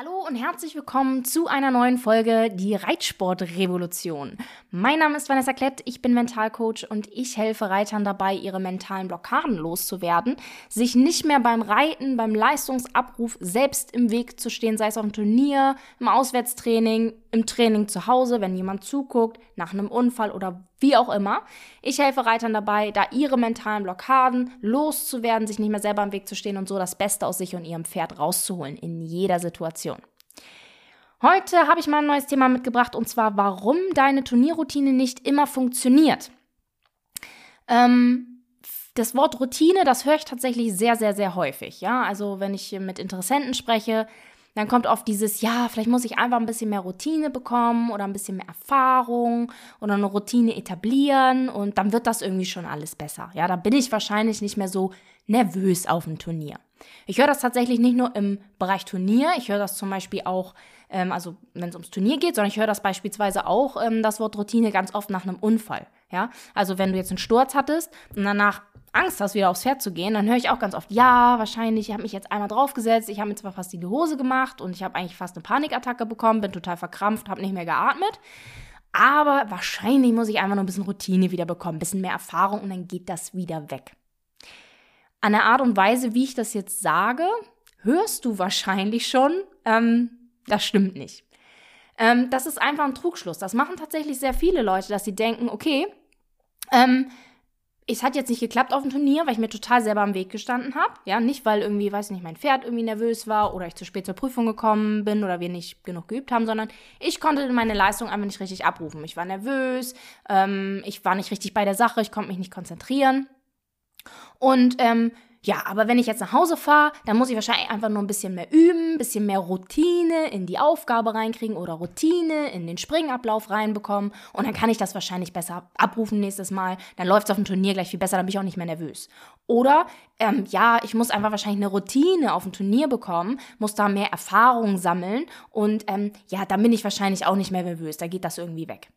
Hallo und herzlich willkommen zu einer neuen Folge Die Reitsportrevolution. Mein Name ist Vanessa Klett, ich bin Mentalcoach und ich helfe Reitern dabei, ihre mentalen Blockaden loszuwerden, sich nicht mehr beim Reiten, beim Leistungsabruf selbst im Weg zu stehen, sei es auf dem Turnier, im Auswärtstraining, im Training zu Hause, wenn jemand zuguckt, nach einem Unfall oder wie auch immer. Ich helfe Reitern dabei, da ihre mentalen Blockaden loszuwerden, sich nicht mehr selber im Weg zu stehen und so das Beste aus sich und ihrem Pferd rauszuholen in jeder Situation. Heute habe ich mal ein neues Thema mitgebracht und zwar, warum deine Turnierroutine nicht immer funktioniert. Ähm, das Wort Routine, das höre ich tatsächlich sehr, sehr, sehr häufig. Ja, also wenn ich mit Interessenten spreche, dann kommt oft dieses, ja, vielleicht muss ich einfach ein bisschen mehr Routine bekommen oder ein bisschen mehr Erfahrung oder eine Routine etablieren und dann wird das irgendwie schon alles besser. Ja, da bin ich wahrscheinlich nicht mehr so nervös auf dem Turnier. Ich höre das tatsächlich nicht nur im Bereich Turnier, ich höre das zum Beispiel auch, ähm, also wenn es ums Turnier geht, sondern ich höre das beispielsweise auch, ähm, das Wort Routine ganz oft nach einem Unfall. Ja, also wenn du jetzt einen Sturz hattest und danach Angst hast, wieder aufs Pferd zu gehen, dann höre ich auch ganz oft, ja, wahrscheinlich, ich habe mich jetzt einmal draufgesetzt, ich habe mir zwar fast die Hose gemacht und ich habe eigentlich fast eine Panikattacke bekommen, bin total verkrampft, habe nicht mehr geatmet. Aber wahrscheinlich muss ich einfach nur ein bisschen Routine wieder bekommen, ein bisschen mehr Erfahrung und dann geht das wieder weg. An der Art und Weise, wie ich das jetzt sage, hörst du wahrscheinlich schon, ähm, das stimmt nicht. Ähm, das ist einfach ein Trugschluss. Das machen tatsächlich sehr viele Leute, dass sie denken, okay, ähm, es hat jetzt nicht geklappt auf dem Turnier, weil ich mir total selber am Weg gestanden habe. Ja, nicht weil irgendwie, weiß ich nicht, mein Pferd irgendwie nervös war oder ich zu spät zur Prüfung gekommen bin oder wir nicht genug geübt haben, sondern ich konnte meine Leistung einfach nicht richtig abrufen. Ich war nervös, ähm, ich war nicht richtig bei der Sache, ich konnte mich nicht konzentrieren. Und ähm, ja, aber wenn ich jetzt nach Hause fahre, dann muss ich wahrscheinlich einfach nur ein bisschen mehr üben, ein bisschen mehr Routine in die Aufgabe reinkriegen oder Routine in den Springablauf reinbekommen und dann kann ich das wahrscheinlich besser abrufen nächstes Mal. Dann läuft es auf dem Turnier gleich viel besser, dann bin ich auch nicht mehr nervös. Oder ähm, ja, ich muss einfach wahrscheinlich eine Routine auf dem Turnier bekommen, muss da mehr Erfahrung sammeln und ähm, ja, dann bin ich wahrscheinlich auch nicht mehr nervös. Da geht das irgendwie weg.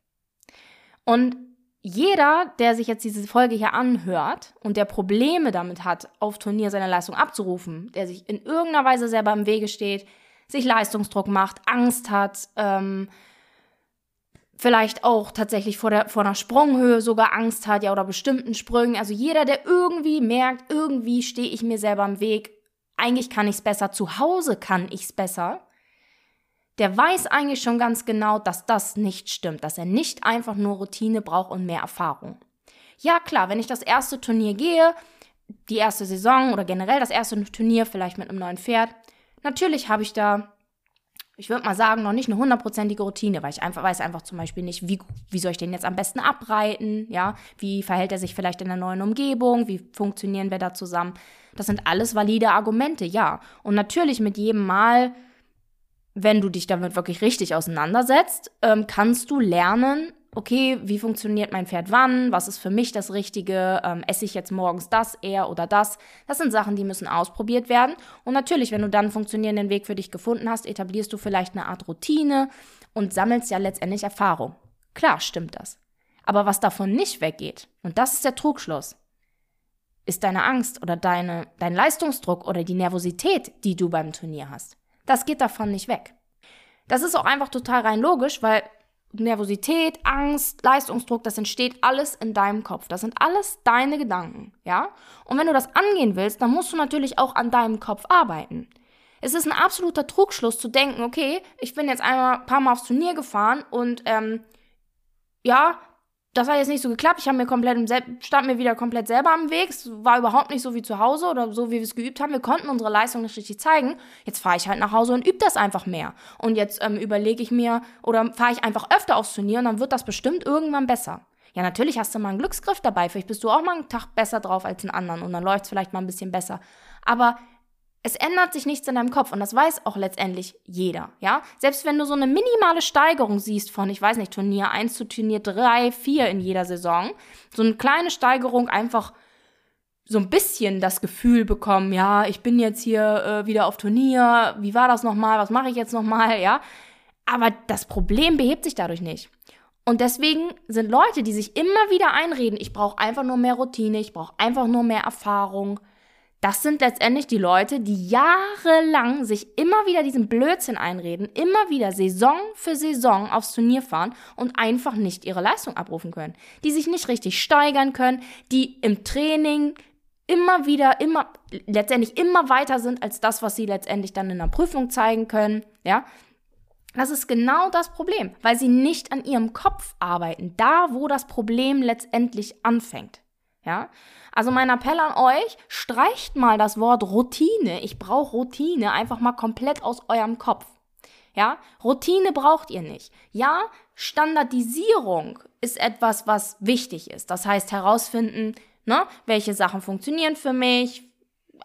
Und jeder, der sich jetzt diese Folge hier anhört und der Probleme damit hat, auf Turnier seine Leistung abzurufen, der sich in irgendeiner Weise selber im Wege steht, sich Leistungsdruck macht, Angst hat, ähm, vielleicht auch tatsächlich vor, der, vor einer Sprunghöhe sogar Angst hat, ja, oder bestimmten Sprüngen. Also jeder, der irgendwie merkt, irgendwie stehe ich mir selber im Weg, eigentlich kann ich es besser, zu Hause kann ich es besser, der weiß eigentlich schon ganz genau, dass das nicht stimmt, dass er nicht einfach nur Routine braucht und mehr Erfahrung. Ja, klar, wenn ich das erste Turnier gehe, die erste Saison oder generell das erste Turnier, vielleicht mit einem neuen Pferd, natürlich habe ich da, ich würde mal sagen, noch nicht eine hundertprozentige Routine, weil ich einfach weiß einfach zum Beispiel nicht, wie, wie soll ich den jetzt am besten abreiten, ja, wie verhält er sich vielleicht in der neuen Umgebung, wie funktionieren wir da zusammen. Das sind alles valide Argumente, ja. Und natürlich mit jedem Mal, wenn du dich damit wirklich richtig auseinandersetzt, ähm, kannst du lernen, okay, wie funktioniert mein Pferd wann, was ist für mich das Richtige, ähm, esse ich jetzt morgens das eher oder das. Das sind Sachen, die müssen ausprobiert werden. Und natürlich, wenn du dann einen funktionierenden Weg für dich gefunden hast, etablierst du vielleicht eine Art Routine und sammelst ja letztendlich Erfahrung. Klar, stimmt das. Aber was davon nicht weggeht, und das ist der Trugschluss, ist deine Angst oder deine, dein Leistungsdruck oder die Nervosität, die du beim Turnier hast. Das geht davon nicht weg. Das ist auch einfach total rein logisch, weil Nervosität, Angst, Leistungsdruck, das entsteht alles in deinem Kopf. Das sind alles deine Gedanken, ja? Und wenn du das angehen willst, dann musst du natürlich auch an deinem Kopf arbeiten. Es ist ein absoluter Trugschluss zu denken, okay, ich bin jetzt einmal ein paar Mal aufs Turnier gefahren und ähm, ja, das hat jetzt nicht so geklappt. Ich habe mir komplett stand mir wieder komplett selber am Weg. Es war überhaupt nicht so wie zu Hause oder so, wie wir es geübt haben. Wir konnten unsere Leistung nicht richtig zeigen. Jetzt fahre ich halt nach Hause und übe das einfach mehr. Und jetzt ähm, überlege ich mir oder fahre ich einfach öfter aufs Turnier und dann wird das bestimmt irgendwann besser. Ja, natürlich hast du mal einen Glücksgriff dabei. Vielleicht bist du auch mal einen Tag besser drauf als einen anderen und dann läuft es vielleicht mal ein bisschen besser. Aber es ändert sich nichts in deinem Kopf und das weiß auch letztendlich jeder, ja? Selbst wenn du so eine minimale Steigerung siehst von, ich weiß nicht, Turnier 1 zu Turnier 3, 4 in jeder Saison, so eine kleine Steigerung einfach so ein bisschen das Gefühl bekommen, ja, ich bin jetzt hier äh, wieder auf Turnier, wie war das nochmal, was mache ich jetzt nochmal, ja? Aber das Problem behebt sich dadurch nicht. Und deswegen sind Leute, die sich immer wieder einreden, ich brauche einfach nur mehr Routine, ich brauche einfach nur mehr Erfahrung, Das sind letztendlich die Leute, die jahrelang sich immer wieder diesen Blödsinn einreden, immer wieder Saison für Saison aufs Turnier fahren und einfach nicht ihre Leistung abrufen können. Die sich nicht richtig steigern können, die im Training immer wieder, immer, letztendlich immer weiter sind als das, was sie letztendlich dann in der Prüfung zeigen können, ja. Das ist genau das Problem, weil sie nicht an ihrem Kopf arbeiten, da wo das Problem letztendlich anfängt. Ja? Also mein Appell an euch, streicht mal das Wort Routine. Ich brauche Routine einfach mal komplett aus eurem Kopf. Ja? Routine braucht ihr nicht. Ja, Standardisierung ist etwas, was wichtig ist. Das heißt herausfinden, ne, welche Sachen funktionieren für mich,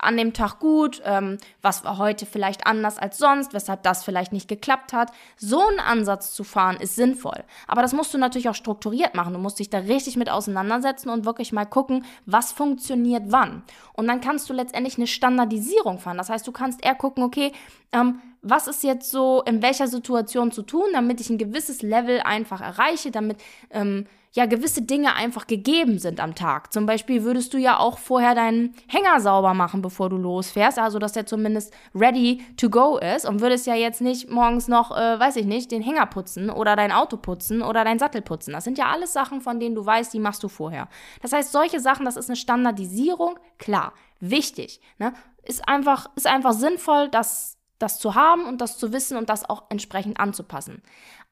an dem Tag gut, ähm, was war heute vielleicht anders als sonst, weshalb das vielleicht nicht geklappt hat. So einen Ansatz zu fahren ist sinnvoll. Aber das musst du natürlich auch strukturiert machen. Du musst dich da richtig mit auseinandersetzen und wirklich mal gucken, was funktioniert wann. Und dann kannst du letztendlich eine Standardisierung fahren. Das heißt, du kannst eher gucken, okay, ähm, was ist jetzt so in welcher Situation zu tun, damit ich ein gewisses Level einfach erreiche, damit ähm, ja gewisse Dinge einfach gegeben sind am Tag. Zum Beispiel würdest du ja auch vorher deinen Hänger sauber machen, bevor du losfährst, also dass der zumindest ready to go ist und würdest ja jetzt nicht morgens noch, äh, weiß ich nicht, den Hänger putzen oder dein Auto putzen oder dein Sattel putzen. Das sind ja alles Sachen, von denen du weißt, die machst du vorher. Das heißt, solche Sachen, das ist eine Standardisierung, klar, wichtig, ne? Ist einfach, ist einfach sinnvoll, das, das zu haben und das zu wissen und das auch entsprechend anzupassen.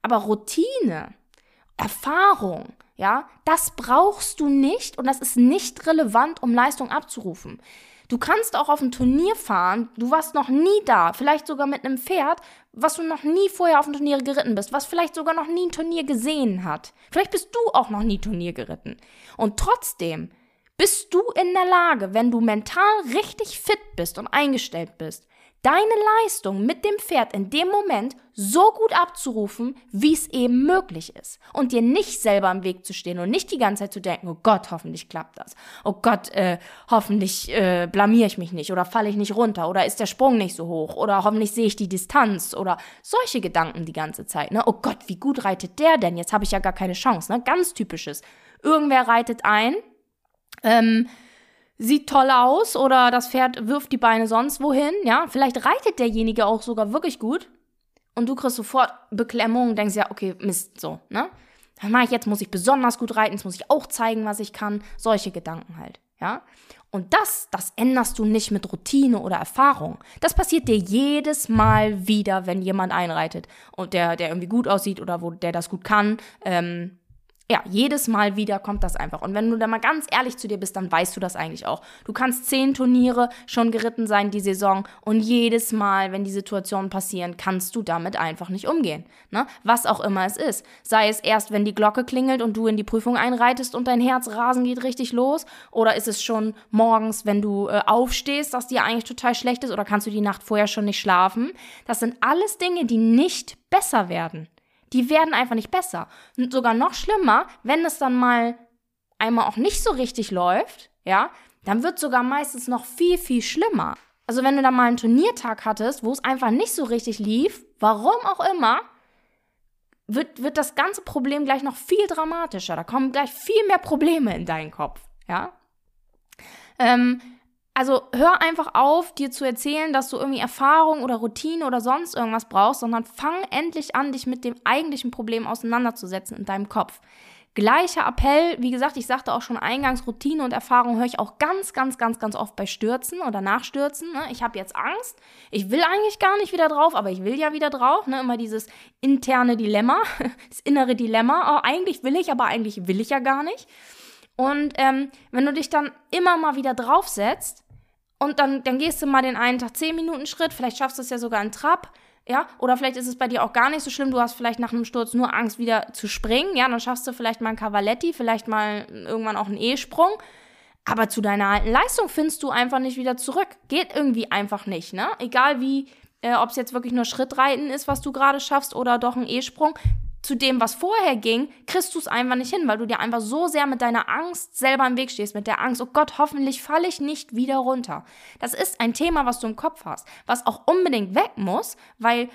Aber Routine, Erfahrung, ja, das brauchst du nicht und das ist nicht relevant, um Leistung abzurufen. Du kannst auch auf ein Turnier fahren, du warst noch nie da, vielleicht sogar mit einem Pferd, was du noch nie vorher auf ein Turnier geritten bist, was vielleicht sogar noch nie ein Turnier gesehen hat. Vielleicht bist du auch noch nie Turnier geritten. Und trotzdem bist du in der Lage, wenn du mental richtig fit bist und eingestellt bist, deine Leistung mit dem Pferd in dem Moment so gut abzurufen, wie es eben möglich ist. Und dir nicht selber im Weg zu stehen und nicht die ganze Zeit zu denken, oh Gott, hoffentlich klappt das. Oh Gott, äh, hoffentlich äh, blamier ich mich nicht oder falle ich nicht runter oder ist der Sprung nicht so hoch oder hoffentlich sehe ich die Distanz oder solche Gedanken die ganze Zeit. Ne? Oh Gott, wie gut reitet der denn? Jetzt habe ich ja gar keine Chance. Ne? Ganz typisches. Irgendwer reitet ein, ähm, sieht toll aus oder das Pferd wirft die Beine sonst wohin, ja. Vielleicht reitet derjenige auch sogar wirklich gut und du kriegst sofort Beklemmung und denkst ja, okay, Mist, so, ne? Was mache ich jetzt? Muss ich besonders gut reiten? Jetzt muss ich auch zeigen, was ich kann. Solche Gedanken halt, ja. Und das, das änderst du nicht mit Routine oder Erfahrung. Das passiert dir jedes Mal wieder, wenn jemand einreitet und der, der irgendwie gut aussieht oder wo der das gut kann. Ähm, ja, jedes Mal wieder kommt das einfach. Und wenn du da mal ganz ehrlich zu dir bist, dann weißt du das eigentlich auch. Du kannst zehn Turniere schon geritten sein die Saison und jedes Mal, wenn die Situationen passieren, kannst du damit einfach nicht umgehen. Ne? Was auch immer es ist. Sei es erst, wenn die Glocke klingelt und du in die Prüfung einreitest und dein Herzrasen geht richtig los, oder ist es schon morgens, wenn du äh, aufstehst, dass dir eigentlich total schlecht ist, oder kannst du die Nacht vorher schon nicht schlafen? Das sind alles Dinge, die nicht besser werden die werden einfach nicht besser. Und sogar noch schlimmer, wenn es dann mal einmal auch nicht so richtig läuft, ja, dann wird sogar meistens noch viel, viel schlimmer. Also wenn du da mal einen Turniertag hattest, wo es einfach nicht so richtig lief, warum auch immer, wird, wird das ganze Problem gleich noch viel dramatischer. Da kommen gleich viel mehr Probleme in deinen Kopf, ja. Ähm, also hör einfach auf, dir zu erzählen, dass du irgendwie Erfahrung oder Routine oder sonst irgendwas brauchst, sondern fang endlich an, dich mit dem eigentlichen Problem auseinanderzusetzen in deinem Kopf. Gleicher Appell, wie gesagt, ich sagte auch schon eingangs, Routine und Erfahrung höre ich auch ganz, ganz, ganz, ganz oft bei Stürzen oder Nachstürzen. Ne? Ich habe jetzt Angst, ich will eigentlich gar nicht wieder drauf, aber ich will ja wieder drauf. Ne? Immer dieses interne Dilemma, das innere Dilemma. Oh, eigentlich will ich, aber eigentlich will ich ja gar nicht. Und ähm, wenn du dich dann immer mal wieder draufsetzt, und dann, dann gehst du mal den einen Tag 10 Minuten Schritt, vielleicht schaffst du es ja sogar in Trab, ja, oder vielleicht ist es bei dir auch gar nicht so schlimm, du hast vielleicht nach einem Sturz nur Angst, wieder zu springen, ja, dann schaffst du vielleicht mal einen Cavaletti, vielleicht mal irgendwann auch einen E-Sprung, aber zu deiner alten Leistung findest du einfach nicht wieder zurück. Geht irgendwie einfach nicht, ne? Egal wie, äh, ob es jetzt wirklich nur Schrittreiten ist, was du gerade schaffst, oder doch ein E-Sprung, zu dem, was vorher ging, kriegst du es einfach nicht hin, weil du dir einfach so sehr mit deiner Angst selber im Weg stehst, mit der Angst, oh Gott, hoffentlich falle ich nicht wieder runter. Das ist ein Thema, was du im Kopf hast, was auch unbedingt weg muss, weil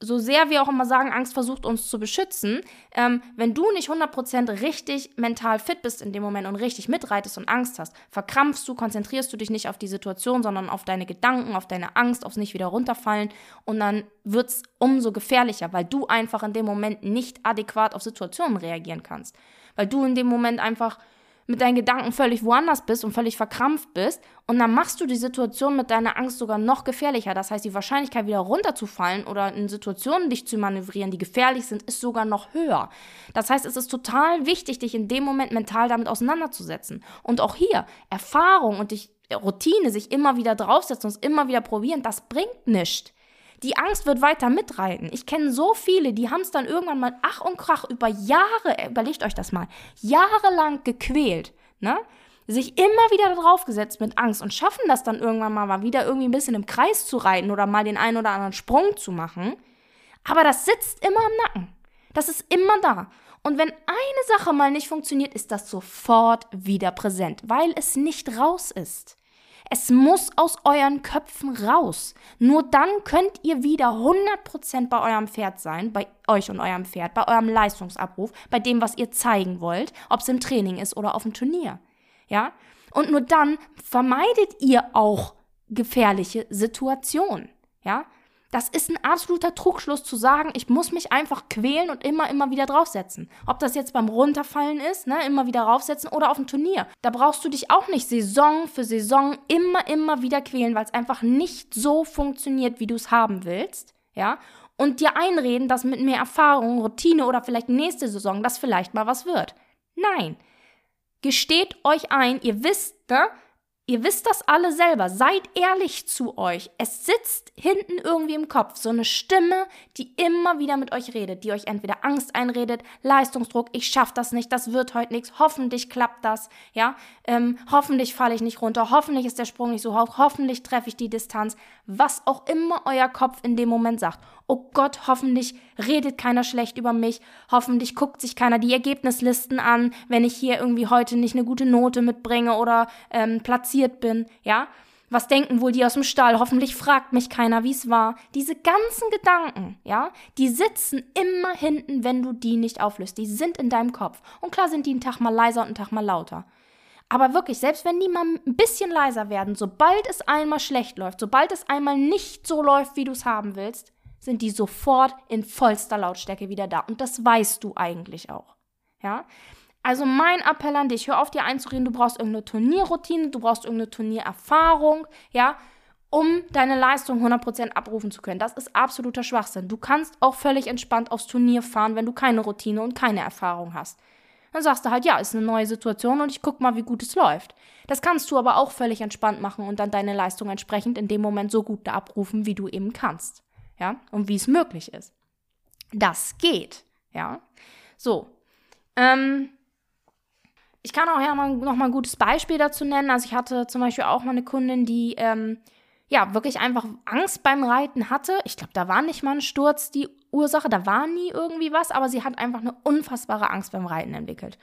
so sehr wir auch immer sagen, Angst versucht uns zu beschützen, ähm, wenn du nicht 100% richtig mental fit bist in dem Moment und richtig mitreitest und Angst hast, verkrampfst du, konzentrierst du dich nicht auf die Situation, sondern auf deine Gedanken, auf deine Angst, aufs nicht wieder runterfallen und dann wird es umso gefährlicher, weil du einfach in dem Moment nicht adäquat auf Situationen reagieren kannst. Weil du in dem Moment einfach mit deinen Gedanken völlig woanders bist und völlig verkrampft bist und dann machst du die Situation mit deiner Angst sogar noch gefährlicher. Das heißt, die Wahrscheinlichkeit wieder runterzufallen oder in Situationen dich zu manövrieren, die gefährlich sind, ist sogar noch höher. Das heißt, es ist total wichtig, dich in dem Moment mental damit auseinanderzusetzen. Und auch hier Erfahrung und dich Routine, sich immer wieder draufsetzen und immer wieder probieren, das bringt nichts. Die Angst wird weiter mitreiten. Ich kenne so viele, die haben es dann irgendwann mal ach und krach über Jahre, äh, überlegt euch das mal, jahrelang gequält, ne? Sich immer wieder drauf gesetzt mit Angst und schaffen das dann irgendwann mal, mal wieder irgendwie ein bisschen im Kreis zu reiten oder mal den einen oder anderen Sprung zu machen. Aber das sitzt immer im Nacken. Das ist immer da. Und wenn eine Sache mal nicht funktioniert, ist das sofort wieder präsent, weil es nicht raus ist. Es muss aus euren Köpfen raus. Nur dann könnt ihr wieder 100% bei eurem Pferd sein, bei euch und eurem Pferd, bei eurem Leistungsabruf, bei dem, was ihr zeigen wollt, ob es im Training ist oder auf dem Turnier. Ja? Und nur dann vermeidet ihr auch gefährliche Situationen. Ja? Das ist ein absoluter Trugschluss zu sagen, ich muss mich einfach quälen und immer, immer wieder draufsetzen. Ob das jetzt beim Runterfallen ist, ne, immer wieder draufsetzen oder auf dem Turnier. Da brauchst du dich auch nicht Saison für Saison immer, immer wieder quälen, weil es einfach nicht so funktioniert, wie du es haben willst. Ja, und dir einreden, dass mit mehr Erfahrung, Routine oder vielleicht nächste Saison das vielleicht mal was wird. Nein. Gesteht euch ein, ihr wisst, ne, Ihr wisst das alle selber. Seid ehrlich zu euch. Es sitzt hinten irgendwie im Kopf so eine Stimme, die immer wieder mit euch redet, die euch entweder Angst einredet, Leistungsdruck, ich schaff das nicht, das wird heute nichts, hoffentlich klappt das, ja, ähm, hoffentlich falle ich nicht runter, hoffentlich ist der Sprung nicht so hoch, hoffentlich treffe ich die Distanz, was auch immer euer Kopf in dem Moment sagt oh Gott, hoffentlich redet keiner schlecht über mich, hoffentlich guckt sich keiner die Ergebnislisten an, wenn ich hier irgendwie heute nicht eine gute Note mitbringe oder ähm, platziert bin, ja. Was denken wohl die aus dem Stall? Hoffentlich fragt mich keiner, wie es war. Diese ganzen Gedanken, ja, die sitzen immer hinten, wenn du die nicht auflöst. Die sind in deinem Kopf. Und klar sind die einen Tag mal leiser und einen Tag mal lauter. Aber wirklich, selbst wenn die mal ein bisschen leiser werden, sobald es einmal schlecht läuft, sobald es einmal nicht so läuft, wie du es haben willst, sind die sofort in vollster Lautstärke wieder da. Und das weißt du eigentlich auch. Ja? Also mein Appell an dich, hör auf dir einzureden, du brauchst irgendeine Turnierroutine, du brauchst irgendeine Turniererfahrung, ja, um deine Leistung 100% abrufen zu können. Das ist absoluter Schwachsinn. Du kannst auch völlig entspannt aufs Turnier fahren, wenn du keine Routine und keine Erfahrung hast. Dann sagst du halt, ja, ist eine neue Situation und ich guck mal, wie gut es läuft. Das kannst du aber auch völlig entspannt machen und dann deine Leistung entsprechend in dem Moment so gut abrufen, wie du eben kannst ja, und wie es möglich ist. Das geht, ja. So, ähm, ich kann auch ja mal, noch mal ein gutes Beispiel dazu nennen. Also ich hatte zum Beispiel auch mal eine Kundin, die ähm, ja wirklich einfach Angst beim Reiten hatte. Ich glaube, da war nicht mal ein Sturz die Ursache, da war nie irgendwie was, aber sie hat einfach eine unfassbare Angst beim Reiten entwickelt.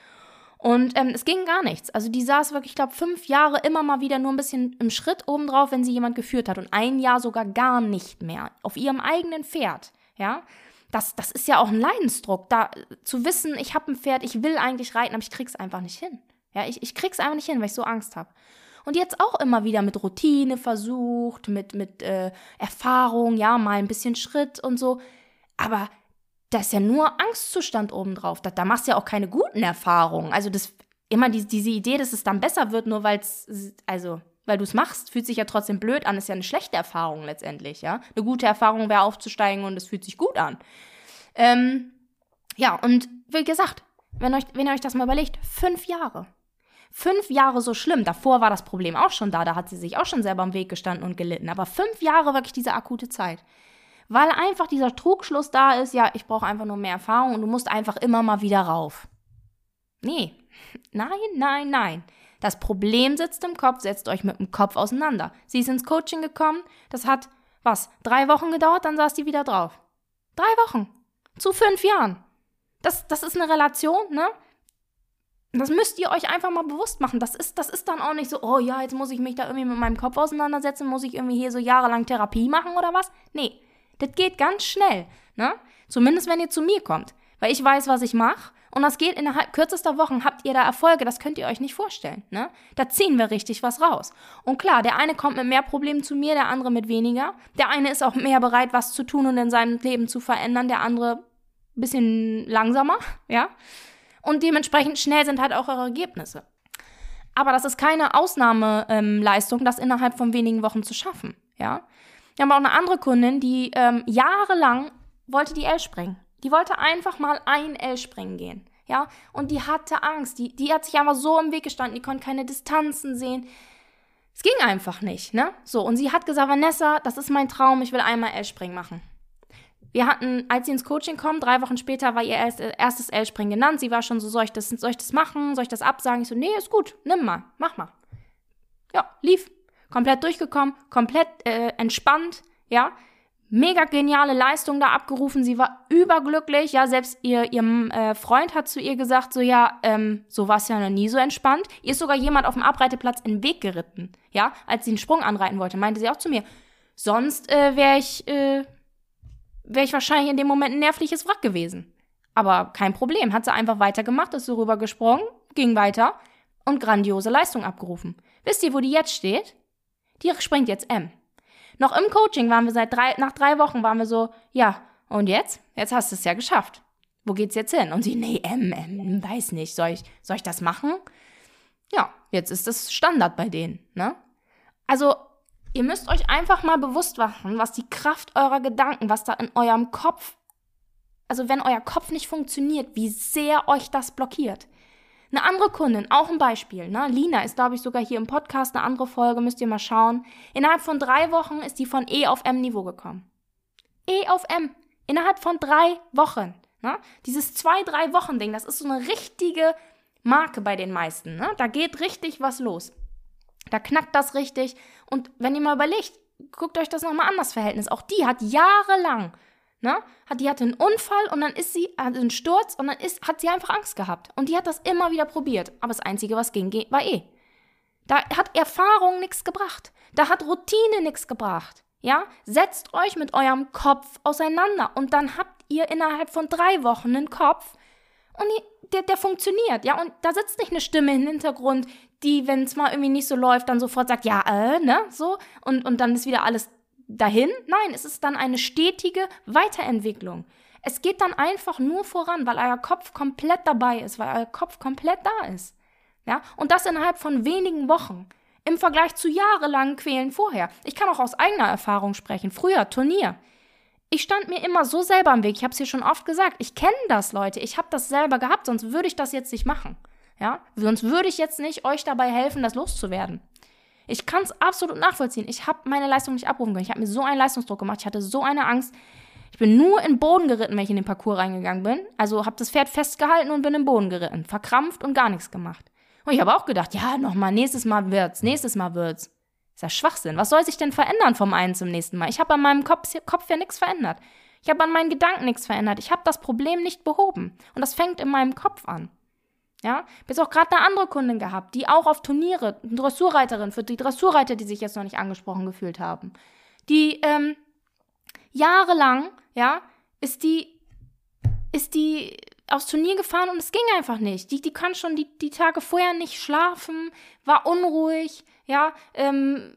Und ähm, es ging gar nichts. Also die saß wirklich, ich glaube, fünf Jahre immer mal wieder nur ein bisschen im Schritt obendrauf, wenn sie jemand geführt hat. Und ein Jahr sogar gar nicht mehr. Auf ihrem eigenen Pferd. Ja. Das, das ist ja auch ein Leidensdruck. Da zu wissen, ich habe ein Pferd, ich will eigentlich reiten, aber ich krieg's einfach nicht hin. Ja, ich, ich krieg's einfach nicht hin, weil ich so Angst habe. Und jetzt auch immer wieder mit Routine versucht, mit, mit äh, Erfahrung, ja, mal ein bisschen Schritt und so. Aber da ist ja nur Angstzustand obendrauf. Da, da machst du ja auch keine guten Erfahrungen. Also das immer die, diese Idee, dass es dann besser wird, nur weil es, also, weil du es machst, fühlt sich ja trotzdem blöd an, ist ja eine schlechte Erfahrung letztendlich, ja. Eine gute Erfahrung wäre aufzusteigen und es fühlt sich gut an. Ähm, ja, und wie gesagt, wenn, euch, wenn ihr euch das mal überlegt, fünf Jahre. Fünf Jahre so schlimm. Davor war das Problem auch schon da, da hat sie sich auch schon selber im Weg gestanden und gelitten. Aber fünf Jahre wirklich diese akute Zeit weil einfach dieser Trugschluss da ist, ja, ich brauche einfach nur mehr Erfahrung und du musst einfach immer mal wieder rauf. Nee, nein, nein, nein. Das Problem sitzt im Kopf, setzt euch mit dem Kopf auseinander. Sie ist ins Coaching gekommen, das hat, was, drei Wochen gedauert, dann saß sie wieder drauf. Drei Wochen. Zu fünf Jahren. Das, das ist eine Relation, ne? Das müsst ihr euch einfach mal bewusst machen. Das ist, das ist dann auch nicht so, oh ja, jetzt muss ich mich da irgendwie mit meinem Kopf auseinandersetzen, muss ich irgendwie hier so jahrelang Therapie machen oder was? Nee, das geht ganz schnell. Ne? Zumindest wenn ihr zu mir kommt. Weil ich weiß, was ich mache. Und das geht innerhalb kürzester Wochen, habt ihr da Erfolge, das könnt ihr euch nicht vorstellen. Ne? Da ziehen wir richtig was raus. Und klar, der eine kommt mit mehr Problemen zu mir, der andere mit weniger. Der eine ist auch mehr bereit, was zu tun und in seinem Leben zu verändern, der andere ein bisschen langsamer, ja. Und dementsprechend schnell sind halt auch eure Ergebnisse. Aber das ist keine Ausnahmeleistung, das innerhalb von wenigen Wochen zu schaffen, ja. Wir haben auch eine andere Kundin, die ähm, jahrelang wollte die L springen. Die wollte einfach mal ein L springen gehen. Ja, und die hatte Angst. Die, die hat sich einfach so im Weg gestanden. Die konnte keine Distanzen sehen. Es ging einfach nicht, ne? So, und sie hat gesagt, Vanessa, das ist mein Traum, ich will einmal L-Springen machen. Wir hatten, als sie ins Coaching kommt, drei Wochen später war ihr erstes L-Springen genannt. Sie war schon so, soll ich, das, soll ich das machen? Soll ich das absagen? Ich so, nee, ist gut, nimm mal, mach mal. Ja, lief. Komplett durchgekommen, komplett äh, entspannt, ja mega geniale Leistung da abgerufen. Sie war überglücklich. Ja, selbst ihr, ihr äh, Freund hat zu ihr gesagt, so ja, ähm, so war es ja noch nie so entspannt. Ihr ist sogar jemand auf dem Abreiteplatz in den Weg geritten. Ja, als sie einen Sprung anreiten wollte, meinte sie auch zu mir, sonst äh, wäre ich, äh, wäre ich wahrscheinlich in dem Moment ein nervliches Wrack gewesen. Aber kein Problem, hat sie einfach weitergemacht, ist so rübergesprungen, ging weiter und grandiose Leistung abgerufen. Wisst ihr, wo die jetzt steht? Die springt jetzt M. Noch im Coaching waren wir seit drei, nach drei Wochen waren wir so, ja, und jetzt? Jetzt hast du es ja geschafft. Wo geht's jetzt hin? Und sie, nee, M, M, weiß nicht, soll ich, soll ich das machen? Ja, jetzt ist das Standard bei denen, ne? Also, ihr müsst euch einfach mal bewusst machen, was die Kraft eurer Gedanken, was da in eurem Kopf, also wenn euer Kopf nicht funktioniert, wie sehr euch das blockiert. Eine andere Kundin, auch ein Beispiel, ne? Lina ist, glaube ich, sogar hier im Podcast eine andere Folge, müsst ihr mal schauen. Innerhalb von drei Wochen ist die von E auf M-Niveau gekommen. E auf M. Innerhalb von drei Wochen. Ne? Dieses zwei, drei Wochen-Ding, das ist so eine richtige Marke bei den meisten. Ne? Da geht richtig was los. Da knackt das richtig. Und wenn ihr mal überlegt, guckt euch das nochmal an, das Verhältnis. Auch die hat jahrelang Ne? Hat, die hatte einen Unfall und dann ist sie, hatte einen Sturz und dann ist, hat sie einfach Angst gehabt. Und die hat das immer wieder probiert. Aber das Einzige, was ging, war eh. Da hat Erfahrung nichts gebracht. Da hat Routine nichts gebracht. Ja? Setzt euch mit eurem Kopf auseinander und dann habt ihr innerhalb von drei Wochen einen Kopf und der, der funktioniert. Ja? Und da sitzt nicht eine Stimme im Hintergrund, die, wenn es mal irgendwie nicht so läuft, dann sofort sagt, ja, äh, ne, so. Und, und dann ist wieder alles dahin. Nein, es ist dann eine stetige Weiterentwicklung. Es geht dann einfach nur voran, weil euer Kopf komplett dabei ist, weil euer Kopf komplett da ist. Ja, und das innerhalb von wenigen Wochen. Im Vergleich zu jahrelangen Quälen vorher. Ich kann auch aus eigener Erfahrung sprechen. Früher, Turnier. Ich stand mir immer so selber im Weg. Ich habe es hier schon oft gesagt. Ich kenne das, Leute. Ich habe das selber gehabt, sonst würde ich das jetzt nicht machen. Ja, sonst würde ich jetzt nicht euch dabei helfen, das loszuwerden. Ich kann es absolut nachvollziehen. Ich habe meine Leistung nicht abrufen können. Ich habe mir so einen Leistungsdruck gemacht. Ich hatte so eine Angst. Ich bin nur in den Boden geritten, wenn ich in den Parcours reingegangen bin. Also habe das Pferd festgehalten und bin in den Boden geritten. Verkrampft und gar nichts gemacht. Und ich habe auch gedacht, ja, nochmal, nächstes Mal wird's, nächstes Mal wird's. Ist ja Schwachsinn. Was soll sich denn verändern vom einen zum nächsten Mal? Ich habe an meinem Kopf, Kopf ja nichts verändert. Ich habe an meinen Gedanken nichts verändert. Ich habe das Problem nicht behoben. Und das fängt in meinem Kopf an. Ja, bis auch gerade eine andere Kundin gehabt, die auch auf Turniere, eine Dressurreiterin für die Dressurreiter, die sich jetzt noch nicht angesprochen gefühlt haben, die ähm, jahrelang, ja, ist die, ist die aufs Turnier gefahren und es ging einfach nicht. Die, die kann schon die, die Tage vorher nicht schlafen, war unruhig, ja, ähm,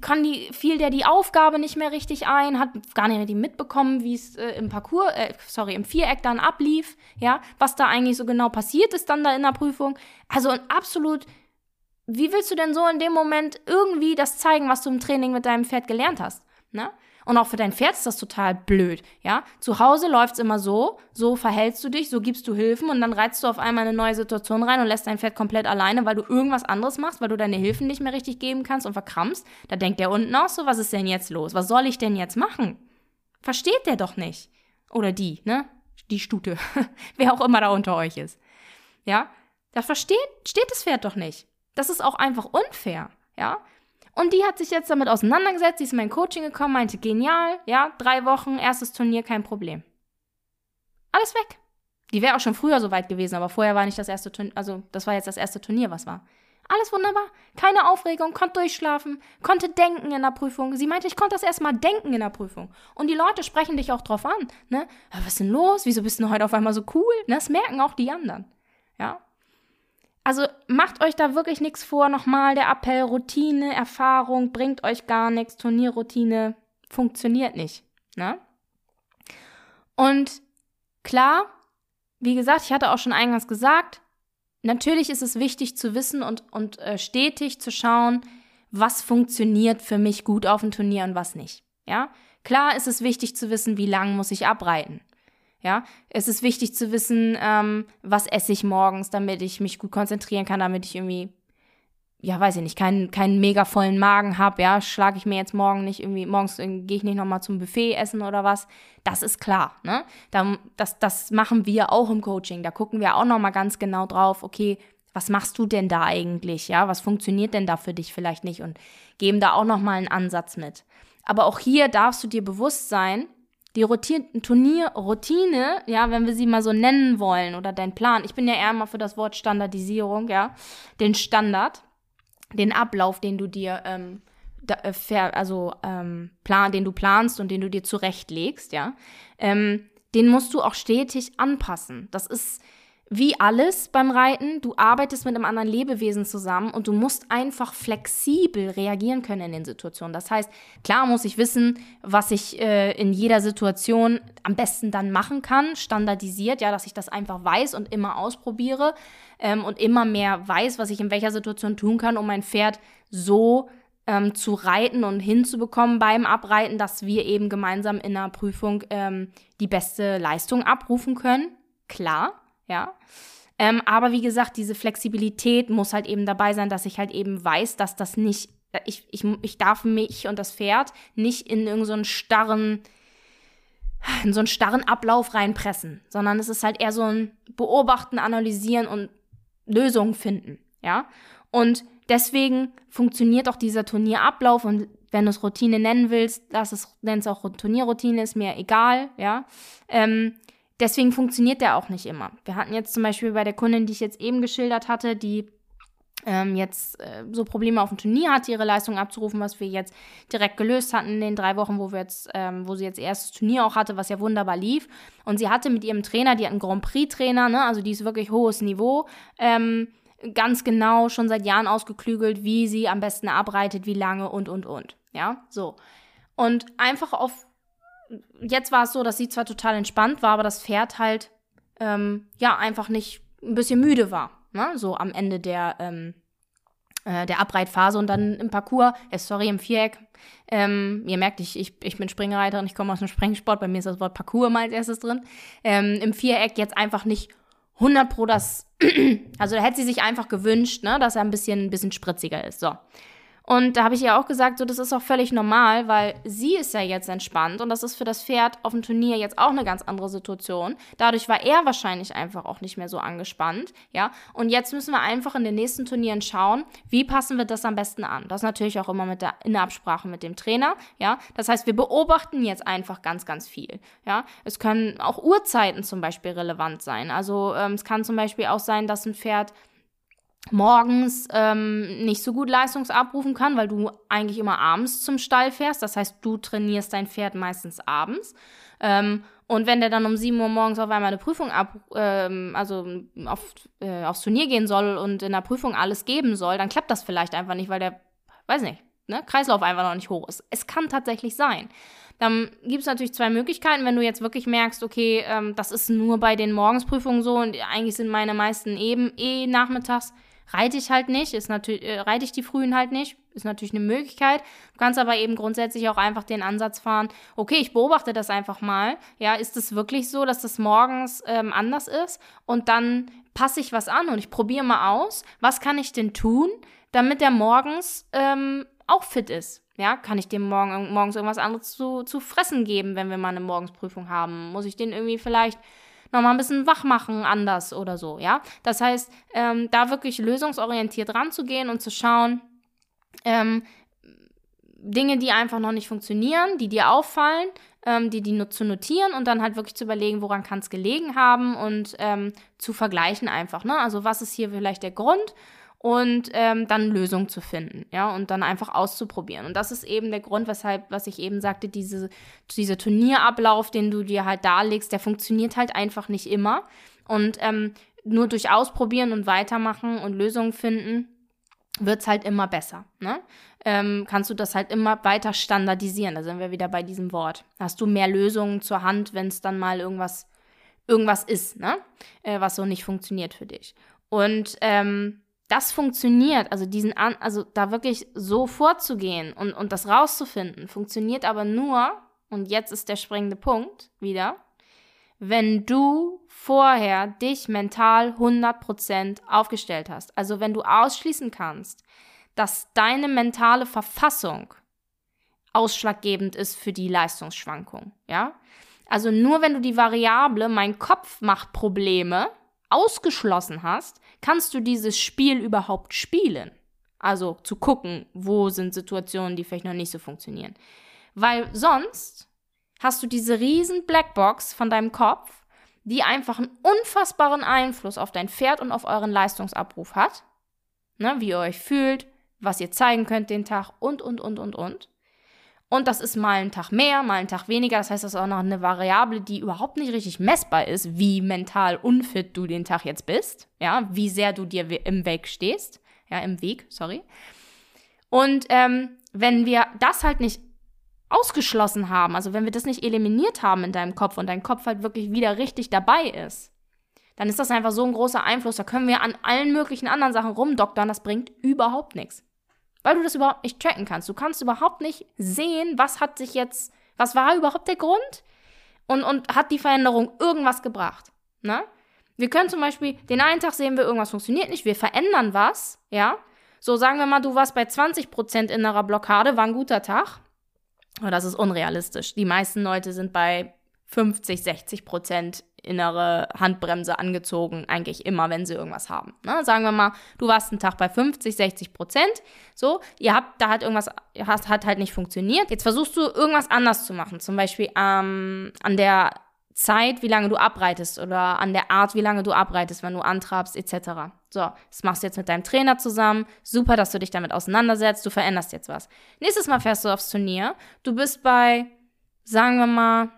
kann die, fiel der die Aufgabe nicht mehr richtig ein, hat gar nicht richtig mitbekommen, wie es äh, im Parcours, äh, sorry, im Viereck dann ablief, ja, was da eigentlich so genau passiert ist dann da in der Prüfung. Also absolut, wie willst du denn so in dem Moment irgendwie das zeigen, was du im Training mit deinem Pferd gelernt hast, ne? Und auch für dein Pferd ist das total blöd, ja? Zu Hause läuft's immer so, so verhältst du dich, so gibst du Hilfen und dann reizt du auf einmal eine neue Situation rein und lässt dein Pferd komplett alleine, weil du irgendwas anderes machst, weil du deine Hilfen nicht mehr richtig geben kannst und verkrampfst. Da denkt der unten auch so, was ist denn jetzt los? Was soll ich denn jetzt machen? Versteht der doch nicht. Oder die, ne? Die Stute. Wer auch immer da unter euch ist. Ja? Da versteht, steht das Pferd doch nicht. Das ist auch einfach unfair, ja? Und die hat sich jetzt damit auseinandergesetzt, sie ist in mein Coaching gekommen, meinte, genial, ja, drei Wochen, erstes Turnier, kein Problem. Alles weg. Die wäre auch schon früher so weit gewesen, aber vorher war nicht das erste Turnier, also das war jetzt das erste Turnier, was war. Alles wunderbar. Keine Aufregung, konnte durchschlafen, konnte denken in der Prüfung. Sie meinte, ich konnte das erstmal denken in der Prüfung. Und die Leute sprechen dich auch drauf an. Ne? Was ist denn los? Wieso bist du heute auf einmal so cool? Ne? Das merken auch die anderen. Ja. Also macht euch da wirklich nichts vor. Nochmal der Appell, Routine, Erfahrung bringt euch gar nichts. Turnierroutine funktioniert nicht. Ne? Und klar, wie gesagt, ich hatte auch schon eingangs gesagt, natürlich ist es wichtig zu wissen und, und äh, stetig zu schauen, was funktioniert für mich gut auf dem Turnier und was nicht. Ja, klar ist es wichtig zu wissen, wie lang muss ich abreiten. Ja, es ist wichtig zu wissen, ähm, was esse ich morgens, damit ich mich gut konzentrieren kann, damit ich irgendwie ja, weiß ich nicht, keinen, keinen mega vollen Magen habe, ja, schlage ich mir jetzt morgen nicht irgendwie, morgens gehe ich nicht nochmal zum Buffet essen oder was. Das ist klar, ne? Da, das, das machen wir auch im Coaching. Da gucken wir auch nochmal ganz genau drauf, okay, was machst du denn da eigentlich, ja? Was funktioniert denn da für dich vielleicht nicht? Und geben da auch nochmal einen Ansatz mit. Aber auch hier darfst du dir bewusst sein, die Routine, Turnierroutine, ja, wenn wir sie mal so nennen wollen, oder dein Plan. Ich bin ja eher mal für das Wort Standardisierung, ja, den Standard den Ablauf, den du dir ähm, da, äh, also ähm, plan, den du planst und den du dir zurechtlegst, ja, ähm, den musst du auch stetig anpassen. Das ist wie alles beim Reiten, du arbeitest mit einem anderen Lebewesen zusammen und du musst einfach flexibel reagieren können in den Situationen. Das heißt, klar muss ich wissen, was ich äh, in jeder Situation am besten dann machen kann, standardisiert, ja, dass ich das einfach weiß und immer ausprobiere ähm, und immer mehr weiß, was ich in welcher Situation tun kann, um mein Pferd so ähm, zu reiten und hinzubekommen beim Abreiten, dass wir eben gemeinsam in einer Prüfung ähm, die beste Leistung abrufen können. Klar ja. Ähm, aber wie gesagt, diese Flexibilität muss halt eben dabei sein, dass ich halt eben weiß, dass das nicht, ich, ich, ich darf mich und das Pferd nicht in irgendeinen so starren, in so einen starren Ablauf reinpressen, sondern es ist halt eher so ein Beobachten, Analysieren und Lösungen finden, ja. Und deswegen funktioniert auch dieser Turnierablauf und wenn du es Routine nennen willst, lass es, nenn es auch Turnierroutine, ist mir egal, ja. Ähm, deswegen funktioniert der auch nicht immer. Wir hatten jetzt zum Beispiel bei der Kundin, die ich jetzt eben geschildert hatte, die ähm, jetzt äh, so Probleme auf dem Turnier hatte, ihre Leistung abzurufen, was wir jetzt direkt gelöst hatten in den drei Wochen, wo wir jetzt, ähm, wo sie jetzt erstes Turnier auch hatte, was ja wunderbar lief. Und sie hatte mit ihrem Trainer, die hat einen Grand Prix-Trainer, ne, also die ist wirklich hohes Niveau, ähm, ganz genau schon seit Jahren ausgeklügelt, wie sie am besten abreitet, wie lange und und und. Ja, so. Und einfach auf jetzt war es so, dass sie zwar total entspannt war, aber das Pferd halt ähm, ja einfach nicht ein bisschen müde war. Ne? So am Ende der, ähm, äh, der Abreitphase und dann im Parcours, äh, sorry, im Viereck. Ähm, ihr merkt, ich, ich, ich bin Springreiterin, ich komme aus dem Sprengsport, bei mir ist das Wort Parcours mal als erstes drin. Ähm, Im Viereck jetzt einfach nicht 100 pro das, also da hätte sie sich einfach gewünscht, ne, dass er ein bisschen, ein bisschen spritziger ist. So. Und da habe ich ihr auch gesagt, so das ist auch völlig normal, weil sie ist ja jetzt entspannt und das ist für das Pferd auf dem Turnier jetzt auch eine ganz andere Situation. Dadurch war er wahrscheinlich einfach auch nicht mehr so angespannt, ja. Und jetzt müssen wir einfach in den nächsten Turnieren schauen, wie passen wir das am besten an. Das natürlich auch immer mit der, in der Absprache mit dem Trainer, ja. Das heißt, wir beobachten jetzt einfach ganz, ganz viel, ja. Es können auch Uhrzeiten zum Beispiel relevant sein. Also ähm, es kann zum Beispiel auch sein, dass ein Pferd morgens ähm, nicht so gut leistungsabrufen kann, weil du eigentlich immer abends zum Stall fährst. Das heißt, du trainierst dein Pferd meistens abends. Ähm, und wenn der dann um 7 Uhr morgens auf einmal eine Prüfung ab, ähm, also auf, äh, aufs Turnier gehen soll und in der Prüfung alles geben soll, dann klappt das vielleicht einfach nicht, weil der, weiß nicht, ne, Kreislauf einfach noch nicht hoch ist. Es kann tatsächlich sein. Dann gibt es natürlich zwei Möglichkeiten, wenn du jetzt wirklich merkst, okay, ähm, das ist nur bei den Morgensprüfungen so und eigentlich sind meine meisten eben eh nachmittags reite ich halt nicht, ist natürlich, äh, reite ich die frühen halt nicht, ist natürlich eine Möglichkeit. Du kannst aber eben grundsätzlich auch einfach den Ansatz fahren, okay, ich beobachte das einfach mal. Ja, ist es wirklich so, dass das morgens ähm, anders ist? Und dann passe ich was an und ich probiere mal aus, was kann ich denn tun, damit der morgens ähm, auch fit ist. Ja, kann ich dem morgen, morgens irgendwas anderes zu, zu fressen geben, wenn wir mal eine Morgensprüfung haben? Muss ich den irgendwie vielleicht nochmal ein bisschen wach machen anders oder so, ja. Das heißt, ähm, da wirklich lösungsorientiert ranzugehen und zu schauen, ähm, Dinge, die einfach noch nicht funktionieren, die dir auffallen, ähm, die, die nur zu notieren und dann halt wirklich zu überlegen, woran kann es gelegen haben und ähm, zu vergleichen einfach. Ne? Also was ist hier vielleicht der Grund und ähm, dann Lösungen zu finden, ja, und dann einfach auszuprobieren. Und das ist eben der Grund, weshalb, was ich eben sagte, diese, dieser Turnierablauf, den du dir halt darlegst, der funktioniert halt einfach nicht immer. Und ähm, nur durch Ausprobieren und Weitermachen und Lösungen finden, wird es halt immer besser. Ne? Ähm, kannst du das halt immer weiter standardisieren. Da sind wir wieder bei diesem Wort. Hast du mehr Lösungen zur Hand, wenn es dann mal irgendwas, irgendwas ist, ne? Äh, was so nicht funktioniert für dich. Und ähm, das funktioniert, also diesen an, also da wirklich so vorzugehen und, und das rauszufinden, funktioniert aber nur, und jetzt ist der springende Punkt wieder, wenn du vorher dich mental 100% aufgestellt hast. Also wenn du ausschließen kannst, dass deine mentale Verfassung ausschlaggebend ist für die Leistungsschwankung, ja? Also nur wenn du die Variable mein Kopf macht Probleme ausgeschlossen hast, kannst du dieses Spiel überhaupt spielen. Also zu gucken, wo sind Situationen, die vielleicht noch nicht so funktionieren. Weil sonst hast du diese riesen Blackbox von deinem Kopf, die einfach einen unfassbaren Einfluss auf dein Pferd und auf euren Leistungsabruf hat. Ne, wie ihr euch fühlt, was ihr zeigen könnt den Tag und, und, und, und, und. Und das ist mal ein Tag mehr, mal ein Tag weniger. Das heißt, das ist auch noch eine Variable, die überhaupt nicht richtig messbar ist, wie mental unfit du den Tag jetzt bist. Ja, wie sehr du dir im Weg stehst. Ja, im Weg, sorry. Und ähm, wenn wir das halt nicht ausgeschlossen haben, also wenn wir das nicht eliminiert haben in deinem Kopf und dein Kopf halt wirklich wieder richtig dabei ist, dann ist das einfach so ein großer Einfluss. Da können wir an allen möglichen anderen Sachen rumdoktern. Das bringt überhaupt nichts. Weil du das überhaupt nicht tracken kannst. Du kannst überhaupt nicht sehen, was hat sich jetzt, was war überhaupt der Grund und, und hat die Veränderung irgendwas gebracht. Ne? Wir können zum Beispiel, den einen Tag sehen wir, irgendwas funktioniert nicht, wir verändern was, ja. So sagen wir mal, du warst bei 20% innerer Blockade, war ein guter Tag. Aber das ist unrealistisch. Die meisten Leute sind bei 50, 60 Prozent innere Handbremse angezogen, eigentlich immer, wenn sie irgendwas haben. Ne? Sagen wir mal, du warst einen Tag bei 50, 60 Prozent, so, ihr habt, da hat irgendwas, hast, hat halt nicht funktioniert. Jetzt versuchst du irgendwas anders zu machen, zum Beispiel ähm, an der Zeit, wie lange du abreitest oder an der Art, wie lange du abreitest, wenn du antrabst, etc. So, das machst du jetzt mit deinem Trainer zusammen. Super, dass du dich damit auseinandersetzt. Du veränderst jetzt was. Nächstes Mal fährst du aufs Turnier. Du bist bei, sagen wir mal,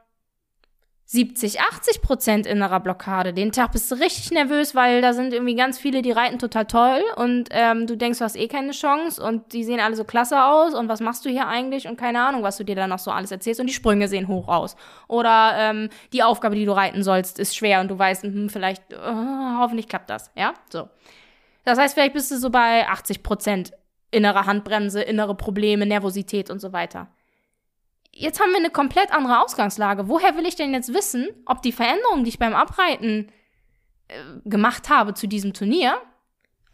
70, 80 Prozent innerer Blockade. Den Tag bist du richtig nervös, weil da sind irgendwie ganz viele, die reiten total toll und ähm, du denkst, du hast eh keine Chance und die sehen alle so klasse aus und was machst du hier eigentlich und keine Ahnung, was du dir da noch so alles erzählst und die Sprünge sehen hoch aus. Oder ähm, die Aufgabe, die du reiten sollst, ist schwer und du weißt, hm, vielleicht, äh, hoffentlich klappt das, ja, so. Das heißt, vielleicht bist du so bei 80 Prozent innere Handbremse, innere Probleme, Nervosität und so weiter jetzt haben wir eine komplett andere Ausgangslage. Woher will ich denn jetzt wissen, ob die Veränderung, die ich beim Abreiten äh, gemacht habe zu diesem Turnier,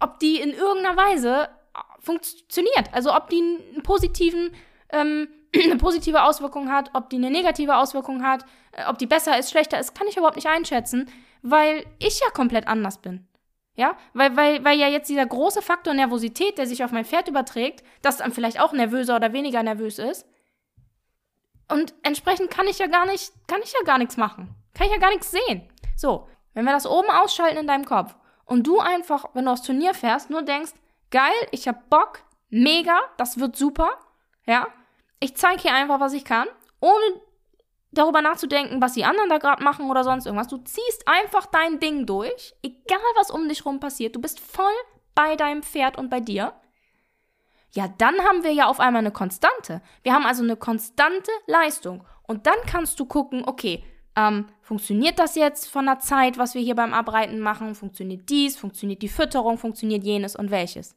ob die in irgendeiner Weise äh, funktioniert? Also ob die einen positiven, ähm, eine positive Auswirkung hat, ob die eine negative Auswirkung hat, äh, ob die besser ist, schlechter ist, kann ich überhaupt nicht einschätzen, weil ich ja komplett anders bin. Ja, weil, weil, weil ja jetzt dieser große Faktor Nervosität, der sich auf mein Pferd überträgt, das dann vielleicht auch nervöser oder weniger nervös ist, und entsprechend kann ich ja gar nicht, kann ich ja gar nichts machen. Kann ich ja gar nichts sehen. So, wenn wir das oben ausschalten in deinem Kopf und du einfach, wenn du aufs Turnier fährst, nur denkst, geil, ich hab Bock, mega, das wird super, ja. Ich zeige hier einfach, was ich kann, ohne darüber nachzudenken, was die anderen da gerade machen oder sonst irgendwas. Du ziehst einfach dein Ding durch, egal was um dich rum passiert. Du bist voll bei deinem Pferd und bei dir ja, dann haben wir ja auf einmal eine Konstante. Wir haben also eine konstante Leistung. Und dann kannst du gucken, okay, ähm, funktioniert das jetzt von der Zeit, was wir hier beim Abreiten machen? Funktioniert dies? Funktioniert die Fütterung? Funktioniert jenes und welches?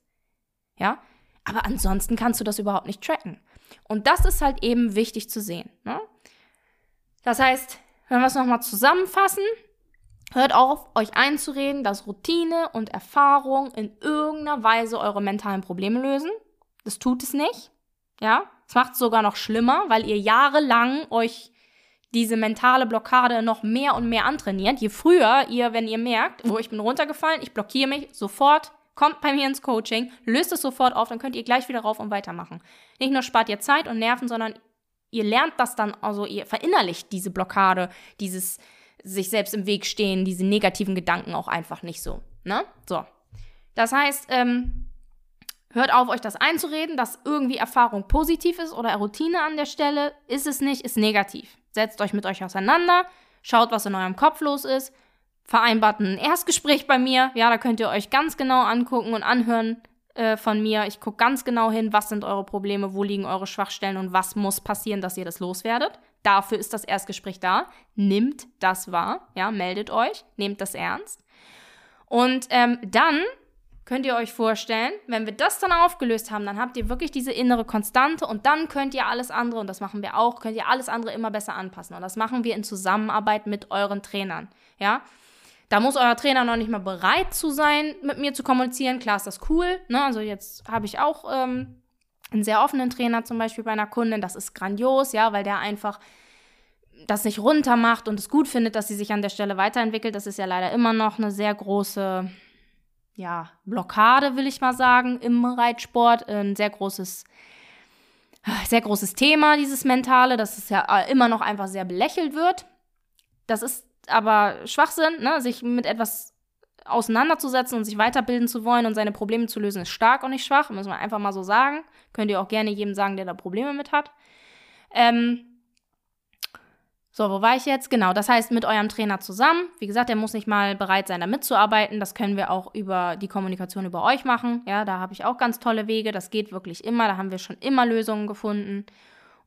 Ja? Aber ansonsten kannst du das überhaupt nicht tracken. Und das ist halt eben wichtig zu sehen. Ne? Das heißt, wenn wir es nochmal zusammenfassen, hört auf, euch einzureden, dass Routine und Erfahrung in irgendeiner Weise eure mentalen Probleme lösen. Das tut es nicht. Ja, es macht es sogar noch schlimmer, weil ihr jahrelang euch diese mentale Blockade noch mehr und mehr antrainiert. Je früher ihr, wenn ihr merkt, wo ich bin runtergefallen, ich blockiere mich, sofort kommt bei mir ins Coaching, löst es sofort auf, dann könnt ihr gleich wieder rauf und weitermachen. Nicht nur spart ihr Zeit und Nerven, sondern ihr lernt das dann, also ihr verinnerlicht diese Blockade, dieses sich selbst im Weg stehen, diese negativen Gedanken auch einfach nicht so. Ne? So. Das heißt, ähm, hört auf, euch das einzureden, dass irgendwie Erfahrung positiv ist oder Routine an der Stelle. Ist es nicht, ist negativ. Setzt euch mit euch auseinander, schaut, was in eurem Kopf los ist, vereinbart ein Erstgespräch bei mir. Ja, da könnt ihr euch ganz genau angucken und anhören äh, von mir. Ich gucke ganz genau hin, was sind eure Probleme, wo liegen eure Schwachstellen und was muss passieren, dass ihr das loswerdet. Dafür ist das Erstgespräch da. Nimmt das wahr, ja, meldet euch, nehmt das ernst. Und ähm, dann könnt ihr euch vorstellen, wenn wir das dann aufgelöst haben, dann habt ihr wirklich diese innere Konstante und dann könnt ihr alles andere, und das machen wir auch, könnt ihr alles andere immer besser anpassen. Und das machen wir in Zusammenarbeit mit euren Trainern. Ja, da muss euer Trainer noch nicht mal bereit zu sein, mit mir zu kommunizieren. Klar ist das cool. Ne? Also jetzt habe ich auch ähm, einen sehr offenen Trainer zum Beispiel bei einer Kundin. Das ist grandios, ja, weil der einfach das nicht runter macht und es gut findet, dass sie sich an der Stelle weiterentwickelt. Das ist ja leider immer noch eine sehr große ja, Blockade, will ich mal sagen, im Reitsport. Ein sehr großes, sehr großes Thema, dieses Mentale, dass es ja immer noch einfach sehr belächelt wird. Das ist aber Schwachsinn, ne? sich mit etwas auseinanderzusetzen und sich weiterbilden zu wollen und seine Probleme zu lösen, ist stark und nicht schwach, muss man einfach mal so sagen. Könnt ihr auch gerne jedem sagen, der da Probleme mit hat. Ähm, so, wo war ich jetzt? Genau, das heißt mit eurem Trainer zusammen. Wie gesagt, der muss nicht mal bereit sein, da mitzuarbeiten. Das können wir auch über die Kommunikation über euch machen. Ja, da habe ich auch ganz tolle Wege. Das geht wirklich immer. Da haben wir schon immer Lösungen gefunden.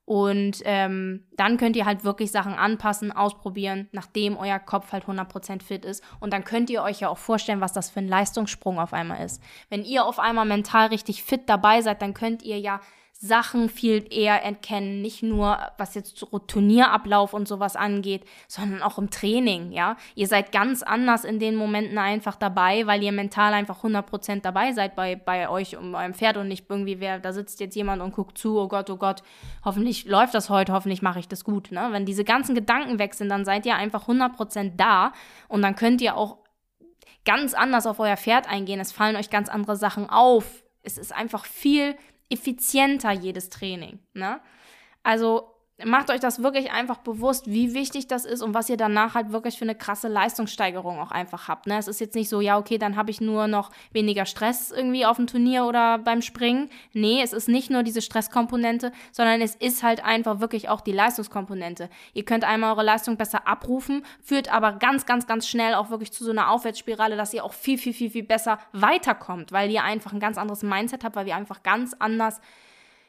Und ähm, dann könnt ihr halt wirklich Sachen anpassen, ausprobieren, nachdem euer Kopf halt 100% fit ist. Und dann könnt ihr euch ja auch vorstellen, was das für ein Leistungssprung auf einmal ist. Wenn ihr auf einmal mental richtig fit dabei seid, dann könnt ihr ja Sachen viel eher erkennen, nicht nur was jetzt Turnierablauf und sowas angeht, sondern auch im Training, ja. Ihr seid ganz anders in den Momenten einfach dabei, weil ihr mental einfach 100% dabei seid bei, bei euch und eurem Pferd und nicht irgendwie, wer, da sitzt jetzt jemand und guckt zu, oh Gott, oh Gott, hoffentlich läuft das heute, hoffentlich mache ich das gut, ne. Wenn diese ganzen Gedanken weg sind, dann seid ihr einfach 100% da und dann könnt ihr auch ganz anders auf euer Pferd eingehen, es fallen euch ganz andere Sachen auf, es ist einfach viel effizienter jedes Training. Ne? Also macht euch das wirklich einfach bewusst, wie wichtig das ist und was ihr danach halt wirklich für eine krasse Leistungssteigerung auch einfach habt. Ne? Es ist jetzt nicht so, ja, okay, dann habe ich nur noch weniger Stress irgendwie auf dem Turnier oder beim Springen. Nee, es ist nicht nur diese Stresskomponente, sondern es ist halt einfach wirklich auch die Leistungskomponente. Ihr könnt einmal eure Leistung besser abrufen, führt aber ganz, ganz, ganz schnell auch wirklich zu so einer Aufwärtsspirale, dass ihr auch viel, viel, viel, viel besser weiterkommt, weil ihr einfach ein ganz anderes Mindset habt, weil ihr einfach ganz anders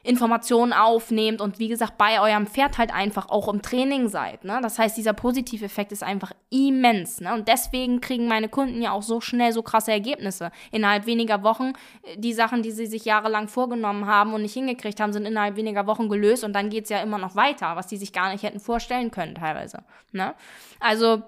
Informationen aufnehmt und wie gesagt bei eurem Pferd halt einfach auch im Training seid. Ne? Das heißt, dieser Positiveffekt ist einfach immens. Ne? Und deswegen kriegen meine Kunden ja auch so schnell so krasse Ergebnisse. Innerhalb weniger Wochen, äh, die Sachen, die sie sich jahrelang vorgenommen haben und nicht hingekriegt haben, sind innerhalb weniger Wochen gelöst und dann geht's ja immer noch weiter, was die sich gar nicht hätten vorstellen können teilweise. Ne? Also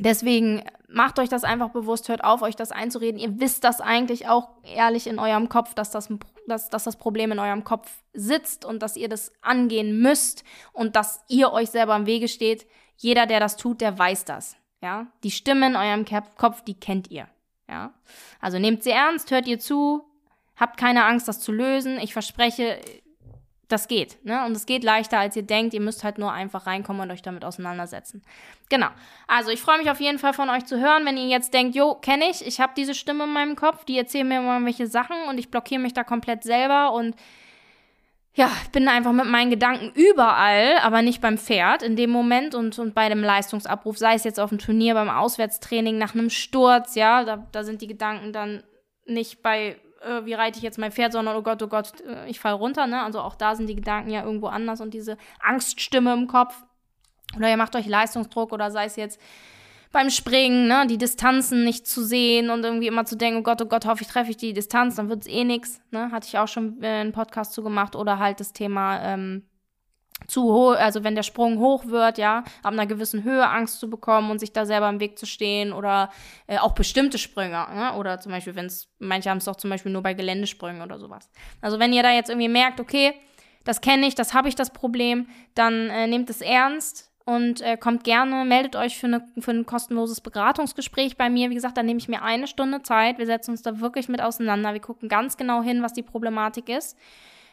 Deswegen macht euch das einfach bewusst, hört auf, euch das einzureden. Ihr wisst das eigentlich auch ehrlich in eurem Kopf, dass das dass, dass das Problem in eurem Kopf sitzt und dass ihr das angehen müsst und dass ihr euch selber im Wege steht. Jeder, der das tut, der weiß das. Ja, die Stimme in eurem Kopf, die kennt ihr. Ja, also nehmt sie ernst, hört ihr zu, habt keine Angst, das zu lösen. Ich verspreche, das geht, ne? Und es geht leichter, als ihr denkt. Ihr müsst halt nur einfach reinkommen und euch damit auseinandersetzen. Genau. Also ich freue mich auf jeden Fall von euch zu hören, wenn ihr jetzt denkt, jo, kenne ich, ich habe diese Stimme in meinem Kopf, die erzählen mir immer welche Sachen und ich blockiere mich da komplett selber und ja, bin einfach mit meinen Gedanken überall, aber nicht beim Pferd in dem Moment und, und bei dem Leistungsabruf, sei es jetzt auf dem Turnier, beim Auswärtstraining, nach einem Sturz, ja, da, da sind die Gedanken dann nicht bei äh, wie reite ich jetzt mein Pferd, sondern oh Gott, oh Gott, äh, ich falle runter. Ne? Also auch da sind die Gedanken ja irgendwo anders und diese Angststimme im Kopf. Oder ihr macht euch Leistungsdruck oder sei es jetzt beim Springen, ne, die Distanzen nicht zu sehen und irgendwie immer zu denken, oh Gott, oh Gott, hoffe ich treffe ich die Distanz, dann wird es eh nichts. Ne? Hatte ich auch schon äh, einen Podcast zu gemacht. Oder halt das Thema ähm, zu hoch, also wenn der Sprung hoch wird, ja, ab einer gewissen Höhe Angst zu bekommen und sich da selber im Weg zu stehen oder äh, auch bestimmte Sprünge, ne? oder zum Beispiel, wenn es, manche haben es doch zum Beispiel nur bei Geländesprüngen oder sowas. Also wenn ihr da jetzt irgendwie merkt, okay, das kenne ich, das habe ich das Problem, dann äh, nehmt es ernst und äh, kommt gerne, meldet euch für, eine, für ein kostenloses Beratungsgespräch bei mir. Wie gesagt, da nehme ich mir eine Stunde Zeit. Wir setzen uns da wirklich mit auseinander. Wir gucken ganz genau hin, was die Problematik ist.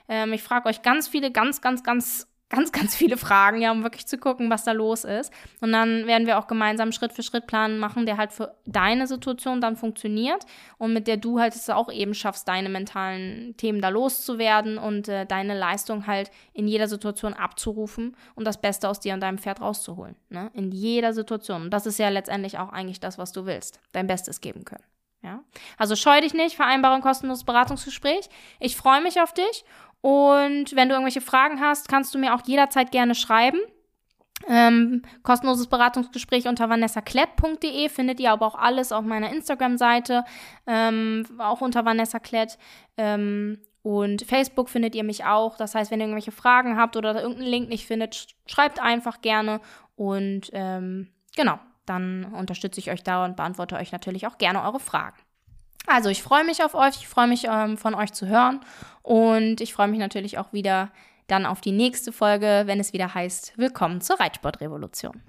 Ähm, ich frage euch ganz viele, ganz, ganz, ganz ganz, ganz viele Fragen, ja, um wirklich zu gucken, was da los ist. Und dann werden wir auch gemeinsam Schritt für Schritt Plan machen, der halt für deine Situation dann funktioniert und mit der du halt es auch eben schaffst, deine mentalen Themen da loszuwerden und äh, deine Leistung halt in jeder Situation abzurufen und das Beste aus dir und deinem Pferd rauszuholen. Ne? In jeder Situation. Und das ist ja letztendlich auch eigentlich das, was du willst. Dein Bestes geben können. Ja? Also scheu dich nicht, vereinbare ein kostenloses Beratungsgespräch. Ich freue mich auf dich und wenn du irgendwelche Fragen hast, kannst du mir auch jederzeit gerne schreiben. Ähm, kostenloses Beratungsgespräch unter vanessaklett.de findet ihr aber auch alles auf meiner Instagram-Seite, ähm, auch unter Vanessa Klett. Ähm, und Facebook findet ihr mich auch. Das heißt, wenn ihr irgendwelche Fragen habt oder irgendeinen Link nicht findet, schreibt einfach gerne. Und ähm, genau, dann unterstütze ich euch da und beantworte euch natürlich auch gerne eure Fragen. Also ich freue mich auf euch, ich freue mich ähm, von euch zu hören und ich freue mich natürlich auch wieder dann auf die nächste Folge, wenn es wieder heißt Willkommen zur Reitsportrevolution.